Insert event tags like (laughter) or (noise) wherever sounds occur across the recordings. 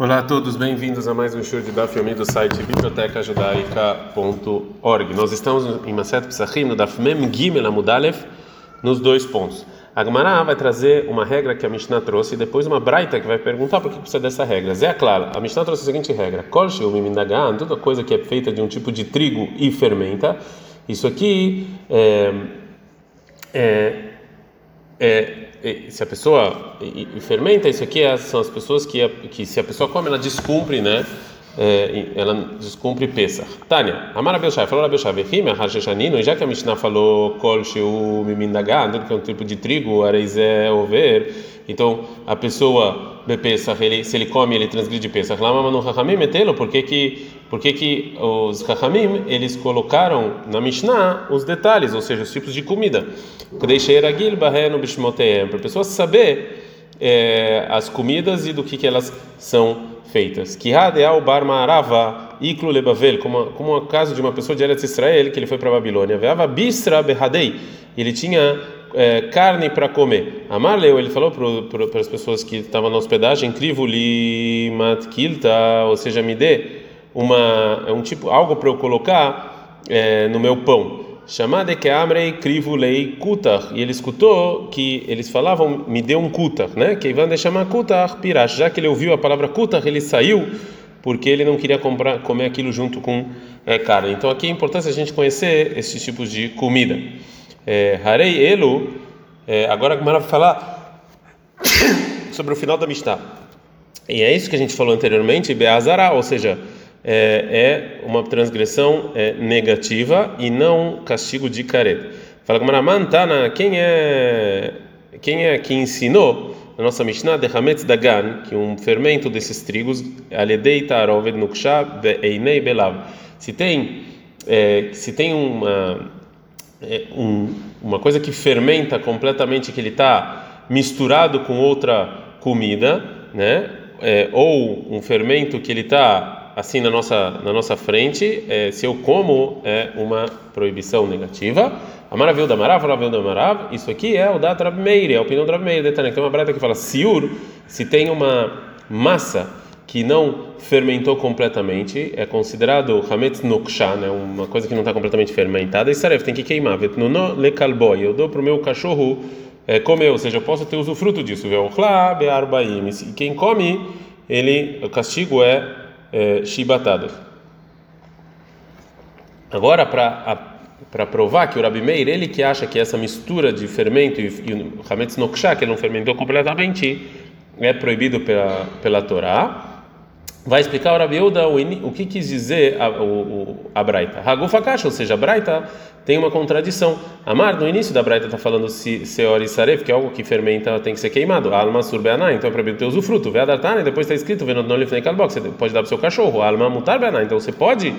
Olá a todos, bem-vindos a mais um show de Daf Yomi do site bibliotecajudaica.org. Nós estamos em Maset Psachim, no Daf Mem Gimel Amudalev, nos dois pontos. A Gemara vai trazer uma regra que a Mishnah trouxe e depois uma Braita que vai perguntar por que precisa dessa regra. Zé claro, a Mishnah trouxe a seguinte regra: Kol Mimindagan, toda coisa que é feita de um tipo de trigo e fermenta. Isso aqui é, é, é se a pessoa fermenta, isso aqui é, são as pessoas que, que se a pessoa come, ela descumpre, né? É, ela descumpre Pesach. Tânia, Amar Abelshai, falou Abelshai, Vechime, Hasheshanino, e já que a Mishnah falou Kol Sheu Mimindagan, que é um tipo de trigo, Areizé Over, então a pessoa Bepesach, ele, se ele come, ele transgride Pesach. Lama Manu Hachamim metelo, por que que, por que que os Hachamim, eles colocaram na Mishnah os detalhes, ou seja, os tipos de comida. Para a pessoa saber é, as comidas e do que, que elas são feitas. Kihadeal bar lebavel, como como o caso de uma pessoa de Eretz Israel que ele foi para Babilônia. Ele tinha é, carne para comer. Amarleu, ele falou para as pessoas que estavam na hospedagem, crivuli matkilta, ou seja, me dê uma é um tipo algo para eu colocar é, no meu pão. Chamada que amrei crivo lei kutar. E ele escutou que eles falavam, me dê um kutar, né? Que Ivan chamar kutar pirash. Já que ele ouviu a palavra kutar, ele saiu porque ele não queria comprar, comer aquilo junto com é, carne. Então aqui é importante a gente conhecer esses tipos de comida. É, harei elu. É, agora a vai falar (coughs) sobre o final da Mishnah. E é isso que a gente falou anteriormente, Beazara, ou seja, é, é uma transgressão é, negativa e não castigo de careta. Fala com Maramantana, quem é quem é que ensinou na nossa Mishnah de Hametz Dagan, que um fermento desses trigos, Aledei Taroved Nuksha Einei Belav. Se tem é, se tem uma é, um, uma coisa que fermenta completamente, que ele está misturado com outra comida, né? É, ou um fermento que ele está assim na nossa na nossa frente, é, se eu como é uma proibição negativa. A maravilha da marav, maravilha da marav, isso aqui é o da Trabmeir, é a opinião do Trabmeir, detalhe, tem uma brata que fala siur, se tem uma massa que não fermentou completamente, é considerado hametz noksha, né, uma coisa que não está completamente fermentada, e saref tem que queimar, vetnuno lekalboy, eu dou para o meu cachorro é, comer, ou seja, eu posso ter usufruto disso, e quem come, ele, o castigo é é, chibatadas. Agora, para provar que o Rabi Meir, ele que acha que essa mistura de fermento e, e o Hametz Noksha, que ele não fermentou completamente, é proibido pela, pela Torá, vai explicar o Rabi Uda o, que quis dizer a, o, a Braita. Hagufa Kasha, ou seja, a Braita tem uma contradição. Amar, no início da Braita está falando se Seor e Saref, que é algo que fermenta, tem que ser queimado. Alma surbeaná, então é proibido ter usufruto. Veadartana, depois está escrito, vendo no lifnei kalbok, você pode dar para o seu cachorro. Alma mutar beaná, então você pode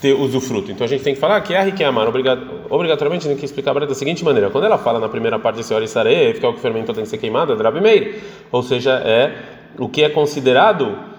ter usufruto. Então a gente tem que falar que é que amar, obrigatoriamente tem que explicar a Braita da seguinte maneira. Quando ela fala na primeira parte de Seor e Saref, que é algo que fermentou, tem que ser queimado, é Drabi Meir. Ou seja, é o que é considerado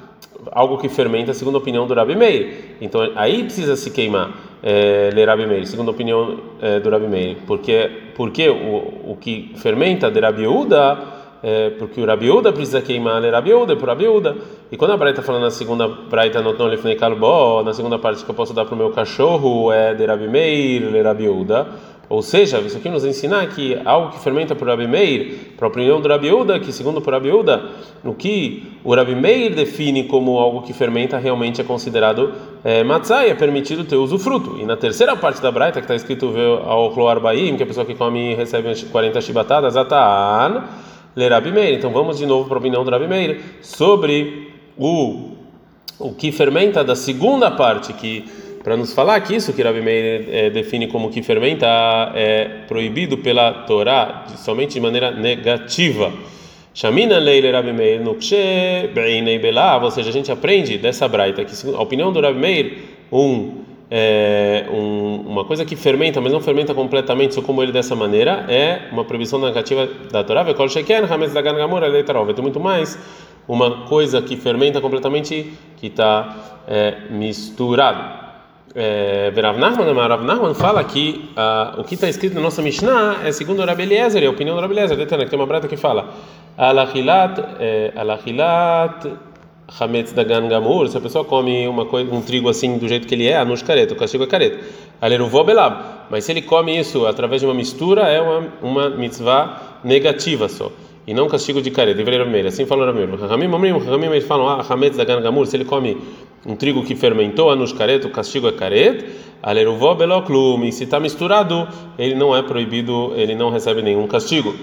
algo que fermenta, segundo a opinião do Rabi Meir. Então aí precisa se queimar, é, ler Rabi Meir, segundo a opinião é, do Rabi Meir. Porque, porque o, o que fermenta de Rabi Uda, é, porque o Rabi Uda precisa queimar, ler Rabi Uda, por Rabi Uda. E quando a Braita fala na segunda Braita, no Lefnei Kalbo, na segunda parte que eu posso dar para o meu cachorro, é de Rabi Meir, ler Rabi Uda. Ou seja, isso aqui nos ensina que algo que fermenta por Rabi Meir, para a opinião do Rabi Uda, que segundo por Rabi Uda, o que o Rabi Meir define como algo que fermenta realmente é considerado é, e é permitido ter usufruto. E na terceira parte da Braita, que está escrito ao Cloar Baim, que a pessoa que come recebe 40 chibatadas, Atan, ler Rabi Meir. Então vamos de novo para a opinião do Rabi Meir sobre o, o que fermenta da segunda parte, que para nos falar que isso que Rabi Meir é, define como que fermenta é proibido pela Torá somente de maneira negativa. Shamina leile Rabi Meir nukshe beinei belav, ou seja, a gente aprende dessa braita que a opinião do Rabi Meir um, é, um, uma coisa que fermenta, mas não fermenta completamente, só como ele dessa maneira, é uma proibição negativa da Torá. Vekol sheken hametz dagan gamur leitarov. Tem muito mais uma coisa que fermenta completamente que está é, misturado é, Rav Nachman, Rav Nachman fala que uh, o que está escrito na nossa Mishnah é segundo o Rabi Eliezer, é a opinião do Rabi Eliezer, que tem uma brata que fala Alachilat, é, Alachilat, Hametz da Gangamur, se a pessoa come uma coisa, um trigo assim do jeito que ele é, anush careta, o castigo é careta. Aleruvó belab. Mas se ele come isso através de uma mistura, é uma, uma mitzvah negativa só. E não castigo de careta. Deveria Rameir. Assim falou Rameir. Ramim, Ramim, Ramim, eles falam, ah, Hametz da Gangamur, se ele come um trigo que fermentou, anush careta, o castigo é careta. Aleruvó beloklum. E se está misturado, ele não é proibido, ele não recebe nenhum castigo.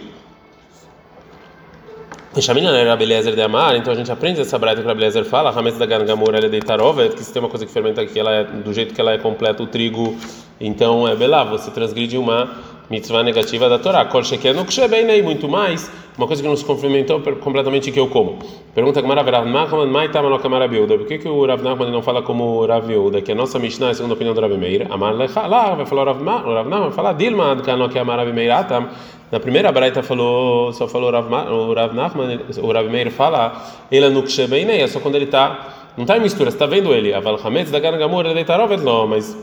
Amar, então a gente aprende essa braita que Rabeliezer fala, Hametz da Gangamur ela é deitarova, que se tem uma coisa que fermenta aqui, ela é do jeito que ela é completa o trigo, então é belá, você transgride uma mitzvah negativa da Torá. Kol sheker no kshebenei, muito mais, uma coisa que não se complementou completamente que eu como. Pergunta Gamara Rav Nachman, mai tama kamara biuda. Por que que o Rav Nachman não fala como Rav Yehuda, que a nossa Mishnah é segundo a opinião do Rav Meir? Amar lecha, lá vai falar o Rav Nachman, vai falar Dilma, adkano que amar Rav Meir atam. Na primeira braita falou, só falou Rav, o Rav Nachman, o Rav Meir fala, ele no kshebenei, é só quando ele está não está em mistura, você está vendo ele. Aval Hametz da Gargamur, ele deitarov, não, mas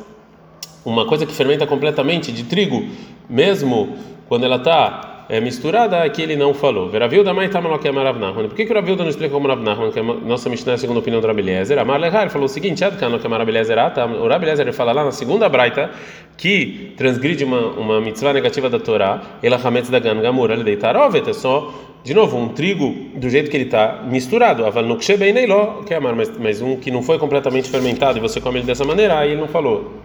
uma coisa que fermenta completamente de trigo, mesmo quando ela está é, misturada, aqui ele não falou. Veravilda mai tamalo que é Maravnachman. Por que que o Ravilda não explica como Maravnachman, que é a nossa Mishnah é a opinião do Rabeliezer? Amar Lehar falou o seguinte, Adkano que é Marabeliezer o Rabeliezer fala lá na segunda braita que transgride uma, uma mitzvah negativa da Torá, ela hametz da gan gamur, ele deitar ovet, é só de novo, um trigo do jeito que ele está misturado, aval no que é mas um que não foi completamente fermentado e você come ele dessa maneira, aí ele não falou.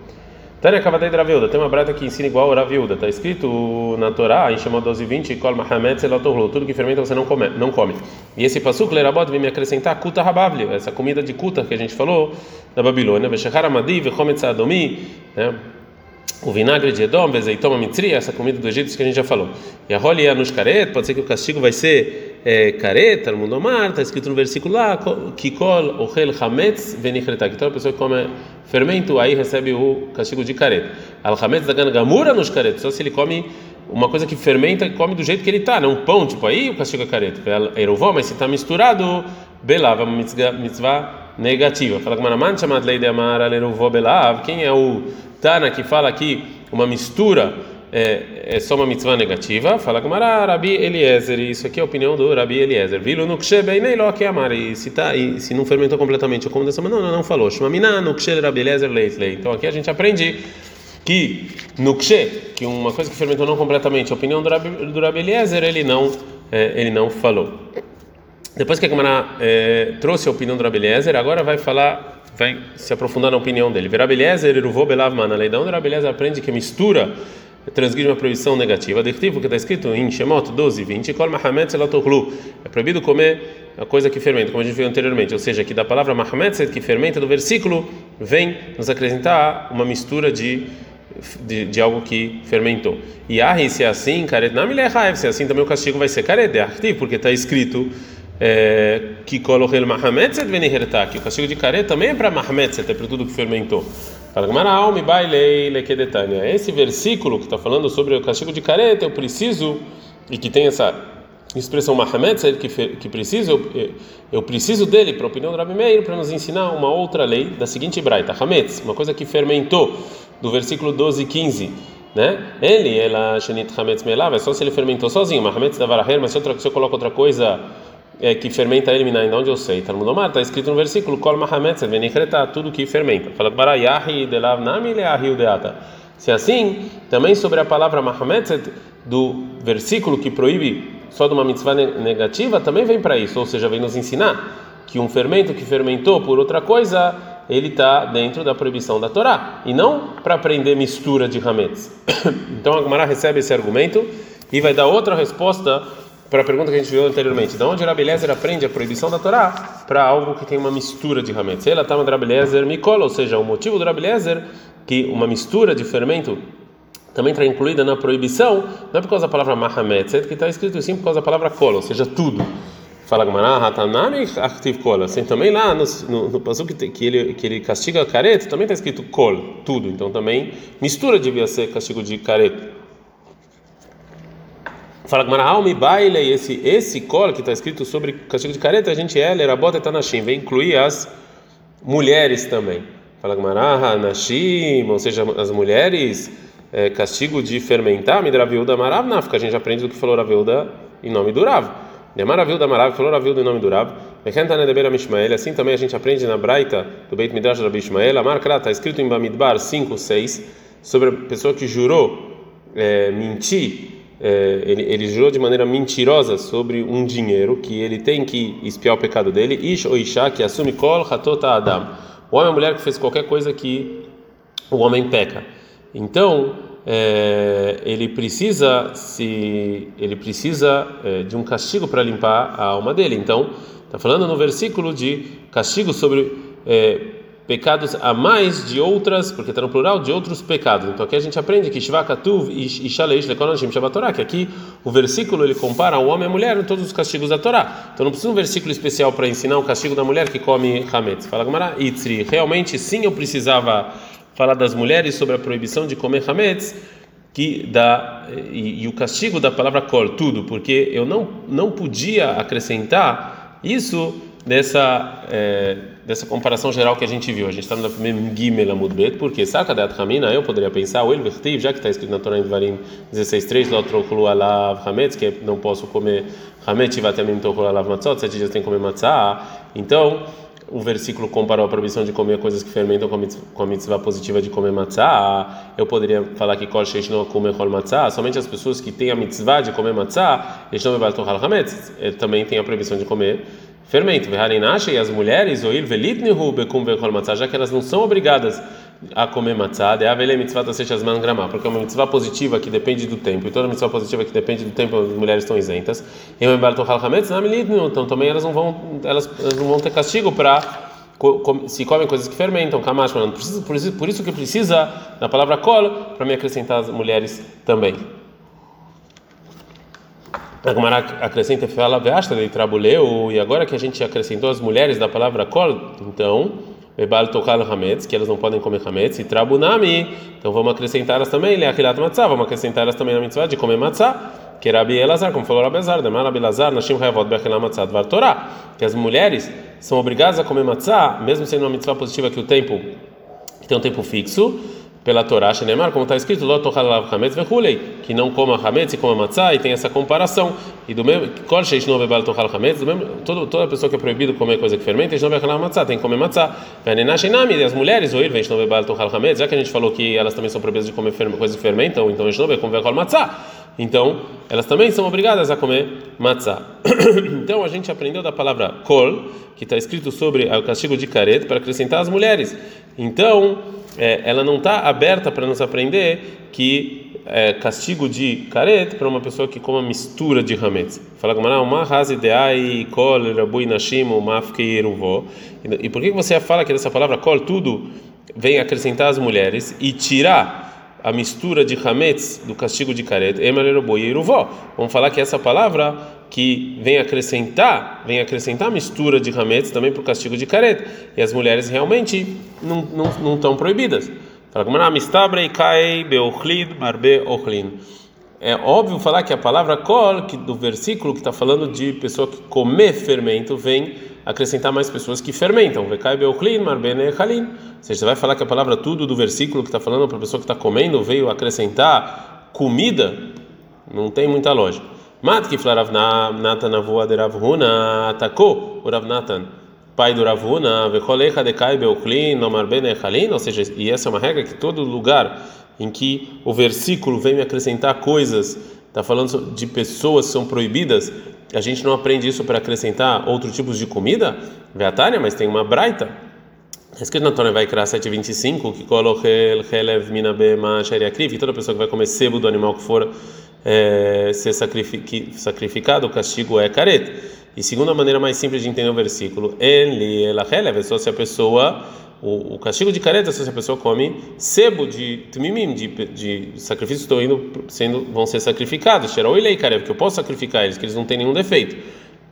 Tânia Kavadei de Ravilda, tem uma brata que ensina igual a Ravilda, está escrito na Torá, em Shemot 12 20, Kol Mahamet Selotorlu, tudo que fermenta você não come. Não come. E esse pasuk, Lerabot, vem me acrescentar Kuta Rabavli, essa comida de Kuta que a gente falou da Babilônia, Veshechar Amadi, Vechomet Sadomi, né? o vinagre de Edom, bezeitoma mitri, essa comida do Egito que a gente já falou. E a rolia nos caret, pode ser que o castigo vai ser é, careta, no mundo mar, está escrito no versículo lá, kikol ochel hametz venichreta, então a pessoa que come fermento aí recebe o castigo de careta. Al hametz da gamura nos caret, só se ele come uma coisa que fermenta e come do jeito que ele está, não um pão, tipo aí o castigo é careta. Erovó, mas se está misturado, belava, mitzvah negativa. Fala Manaman, chamado lei de amar, aleruvó belav, quem é o Tana que fala aqui uma mistura é, é só uma mitzvah negativa, fala com Rabi Eliezer, isso aqui é a opinião do Rabi Eliezer. Vilu no kshe nem lo que amar, e se tá, e se não fermentou completamente, eu como dessa maneira, não, não, não falou. Shmamina no kshe Rabi Eliezer leit lei. Então aqui a gente aprende que no kshe, que uma coisa que fermentou não completamente, a opinião do Rabi, do Rabi Eliezer, ele não, é, ele não falou. Depois que a Gemara é, trouxe a opinião do Rabi Eliezer, agora vai falar vai se aprofundar na opinião dele. Verabeliezer, Eruvô Belav Mana. Lei da onde Verabeliezer aprende que mistura transgride uma proibição negativa. Adjetivo que está escrito em Shemot 12, 20. Kol Mahamet Selatochlu. É proibido comer a coisa que fermenta, como a gente viu anteriormente. Ou seja, que da palavra Mahamet, que fermenta do versículo, vem nos acrescentar uma mistura de. De, de, algo que fermentou. E ah, se é assim, caret se é assim também o castigo vai ser caret, porque está escrito que coloquei que o castigo de careta também é para Mahametzet, é para tudo que fermentou. Esse versículo que está falando sobre o castigo de careta, eu preciso, e que tem essa expressão Mahametzet, que, que preciso, eu, eu preciso dele, para a opinião do Rabi Meir, para nos ensinar uma outra lei da seguinte braita, Hametz, uma coisa que fermentou, do versículo 12 e 15 né? Ele, ela, Shenit Hametz Melav, é só se ele fermentou sozinho, mas Hametz da Varaher, mas se, se eu coloco outra coisa é, que fermenta ele, de onde eu sei. Talmud Omar, está escrito no versículo, Kol Venichreta, tudo que fermenta. Fala Barayahi Delav Nami Leahi Udeata. Se é assim, também sobre a palavra Mahametz, do versículo que proíbe só de uma mitzvah negativa, também vem para isso, ou seja, vem nos ensinar que um fermento que fermentou por outra coisa, ele está dentro da proibição da Torá, e não para aprender mistura de hametz. (coughs) então a Gemara recebe esse argumento e vai dar outra resposta para a pergunta que a gente viu anteriormente, de onde o Rabelezer aprende a proibição da Torá para algo que tem uma mistura de hametz? Ela está no Rabelezer Mikola, ou seja, o motivo do Rabelezer que uma mistura de fermento também está incluída na proibição, não é por causa da palavra mahametz, é que está escrito sim por causa da palavra kola, ou seja, tudo. Fala Gamara, Hatanami Achtiv Kol. Assim, também lá no, no, no que, que, ele, que ele castiga careta, também está escrito Kol, tudo. Então também mistura devia ser castigo de careta. Fala que Manahalmi baile, esse esse colo que está escrito sobre castigo de careta, a gente é, lerabota tanashim, vem incluir as mulheres também. Fala que Maraha, nashim, ou seja, as mulheres, é, castigo de fermentar, midraviuda marav nafka, a gente aprende do que falou Raviuda em nome do Rav. Maravilda Marav, falou Ravilda em nome do Rav, Assim também a gente aprende na Braita do Beit Midrash Rabi Ishmael, a marca está escrito em Bamidbar 5, 6, sobre a pessoa que jurou é, mentir, é, ele, ele, jurou de maneira mentirosa sobre um dinheiro que ele tem que espiar o pecado dele, Ish ou Isha, que assume Kol Hatota Adam. O homem ou mulher que fez qualquer coisa que o homem peca. Então, é, ele precisa se ele precisa é, de um castigo para limpar a alma dele. Então, está falando no versículo de castigo sobre é, pecados a mais de outras, porque está no plural, de outros pecados. Então aqui a gente aprende que Shvakatuv e Shaleish Lekonashim Shabbatorah, que aqui o versículo ele compara o homem e a mulher em todos os castigos da Torá. Então não precisa um versículo especial para ensinar o castigo da mulher que come Hametz. Fala Gamara, Itzri, realmente sim eu precisava falar das mulheres sobre a proibição de comer hametz que dá e, e, o castigo da palavra kol tudo, porque eu não não podia acrescentar isso nessa é, dessa comparação geral que a gente viu. A gente está no primeiro Gimel Amudbet, porque saca da Ramina, eu poderia pensar, o Elvertiv, já que está escrito na Torá em Varim 16:3, Lotrokulu alav hametz, que não posso comer hametz, vai até mim tokulu alav matzot, sete dias tem que comer matzah. Então o versículo comparou a proibição de comer coisas que fermentam com a mitzvah positiva de comer matzah. Eu poderia falar que kol sheish não come kol matzah. Somente as pessoas que têm a mitzvah de comer matzah, eles não me hametz, também têm a proibição de comer fermento. Veharinashe e as mulheres, oil velitnihu bekum vechol matzah, já que elas não são obrigadas a comer matzah, de avele mitzvah tasechasman gramá, porque é uma mitzvah positiva que depende do tempo, e toda mitzvah positiva que depende do tempo, as mulheres estão isentas. Então também elas não vão, elas, elas não vão ter castigo para se comem coisas que fermentam, kamash, por isso, por isso que precisa da palavra kol para me acrescentar as mulheres também. A Gemara acrescenta e fala, de trabuleu, e agora que a gente acrescentou as mulheres da palavra kol, então Bebal tokal hametz, que elas não podem comer hametz, e trabunami, então vamos acrescentar elas também, leachilat matzah, vamos acrescentar elas também na mitzvah de comer matzah, que Rabi Elazar, como falou Rabi Elazar, demar Rabi Elazar, nashim hayavot bechelah matzah, dvar Torah, que as mulheres são obrigadas a comer matzah, mesmo sendo uma mitzvah positiva que o tempo, que tem um tempo fixo, pela Torá, Shenemar, como está escrito, que não coma hametz e coma matzah, e tem essa comparação. E do mesmo, hametz, toda, pessoa que é proibido comer coisa que fermenta, tem que comer matzah. E as mulheres, já que a gente falou que elas também são proibidas de comer coisas que fermentam, então. Então, elas também são obrigadas a comer matzah. (coughs) então, a gente aprendeu da palavra kol, que está escrito sobre o castigo de caret, para acrescentar as mulheres. Então, é, ela não está aberta para nos aprender que é, castigo de caret para uma pessoa que coma mistura de hametz. Fala com uma raze de kol rabui nashim. E por que você fala que dessa palavra kol tudo vem acrescentar as mulheres e tirar a mistura de hametz do castigo de caret? Vamos falar que essa palavra que vem acrescentar, vem acrescentar a mistura de hametz também para o castigo de caret. E as mulheres realmente não, não, não estão proibidas. Fala como é óbvio falar que a palavra kol, que do versículo que está falando de pessoa que comer fermento, vem acrescentar mais pessoas que fermentam. Você vai falar que a palavra tudo do versículo que está falando para a pessoa que está comendo veio acrescentar comida, não tem muita lógica. Matkif Rav Natan de Rav Huna atacou o Rav Natan, pai do Rav Huna, vecholecha decai beochlin, nomar bene echalin, ou seja, e essa é uma regra que todo lugar em que o versículo vem me acrescentar coisas, está falando de pessoas que são proibidas, a gente não aprende isso para acrescentar outros tipos de comida? Veatânia, mas tem uma braita. Está escrito na Torá vai criar 7:25 que el helev minabe ma que toda pessoa que vai comer sebo do animal que for é, ser sacrificado, o castigo é careta. E segunda maneira mais simples de entender o versículo, ele é só se a pessoa o, o, castigo de careta se a pessoa come sebo de tumimim, de, de sacrifícios estão indo sendo vão ser sacrificados. Xeroilei careta, porque eu posso sacrificar eles, que eles não têm nenhum defeito,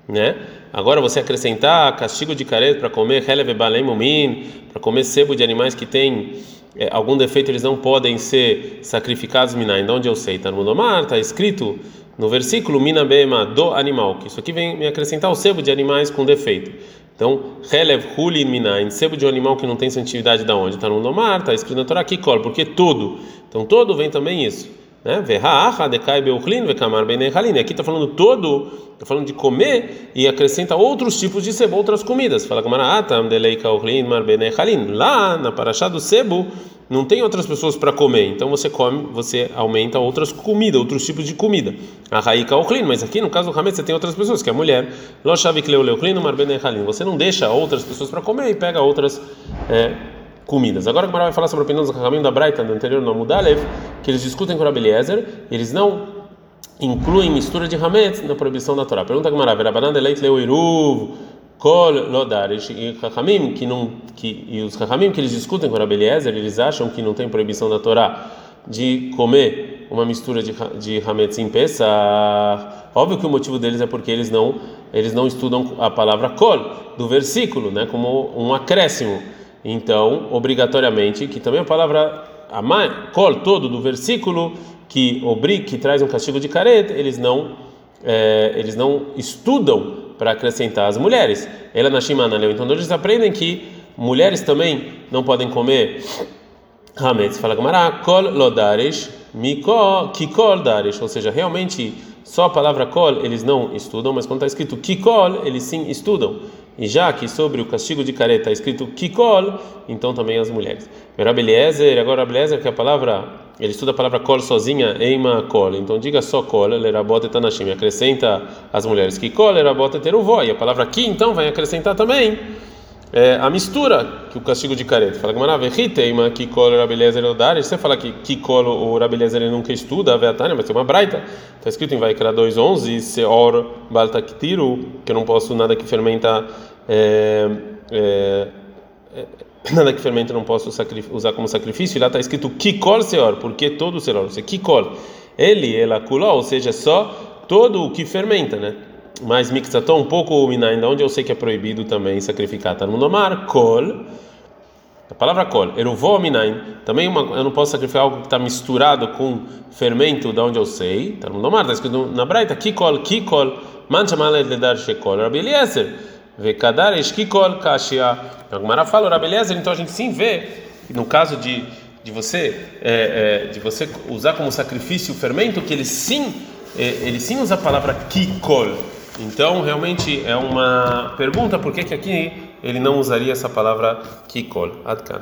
né? Agora você acrescentar castigo de careta para comer heleve balem mumin, para comer sebo de animais que têm é, algum defeito eles não podem ser sacrificados minai. De onde eu sei? Está no Mundomar, está escrito no versículo mina bema do animal, que isso aqui vem me acrescentar o sebo de animais com defeito. Então, relev hulin minain, sebo de um animal que não tem santidade da onde? Está no Mundomar, está escrito na Torá kikol, porque todo. Então todo vem também isso. Né? Aqui está falando todo, está falando de comer e acrescenta outros tipos de sebo, outras comidas. Fala. Lá na paraxá do sebo não tem outras pessoas para comer, então você come, você aumenta outras comidas, outros tipos de comida. A raíka o mas aqui no caso do hametz você tem outras pessoas, que é a mulher. Você não deixa outras pessoas para comer e pega outras é, comidas. Agora a Gemara vai falar sobre a opinião dos caminho da Braita do anterior no Amudalev, que eles discutem com o Rabeliezer, eles não incluem mistura de hametz na proibição da Torá. Pergunta Gemara, Verabanan de leit leu kol lodarish e Chachamim, que não que e os Chachamim que eles discutem com o Rabeliezer, eles acham que não tem proibição da Torá de comer uma mistura de de hametz em Pesach. Óbvio que o motivo deles é porque eles não eles não estudam a palavra kol do versículo, né, como um acréscimo. Então, obrigatoriamente, que também a palavra kol todo do versículo que obriga, que traz um castigo de caret, eles não é, eles não estudam para acrescentar as mulheres. Ela na Shimana leu. Então, eles aprendem que mulheres também não podem comer hametz. Fala Gamara, kol lodarish, miko kikol darish, ou seja, realmente só a palavra kol eles não estudam, mas quando está escrito kikol, eles sim estudam. E já que sobre o castigo de careta está escrito kikol, então também as mulheres. Rabeliezer, agora Rabeliezer, que a palavra, ele estuda a palavra kol sozinha, eima kol. Então diga só kol, lerabot etanashim, acrescenta as mulheres kikol, lerabot eteruvó. E a palavra ki, então, vai acrescentar também é, a mistura que o castigo de careta. Fala que kikol, Rabeliezer, odar. Você fala que kikol, o Rabeliezer, ele nunca estuda, a Veatânia, mas tem uma braita. Está escrito em Vaikra 2.11, seor baltaktiru, que eu não posso nada que fermenta... É, é, é nada que fermenta não posso usar como sacrifício, e lá está escrito Kikol Seor, porque todo Seor, você Kikol, ele, ela kuló, ou seja, só todo o que fermenta, né? Mas mixatom, um pouco minain, onde eu sei que é proibido também sacrificar, tá no nomar, kol, a palavra kol, eruvó minain, também uma, eu não posso sacrificar algo que está misturado com fermento, da onde eu sei, tá no nomar, está escrito na braita, Kikol, Kikol, mancha male de dar shekol, Rabi Eliezer, Vekadar Eshkikol Kashia. A Gemara fala, Rabeleza, então a gente sim vê, no caso de, de você é, é, de você usar como sacrifício o fermento, que ele sim, é, ele sim usa a palavra Kikol. Então, realmente é uma pergunta, por que, que aqui ele não usaria essa palavra Kikol? Adkan.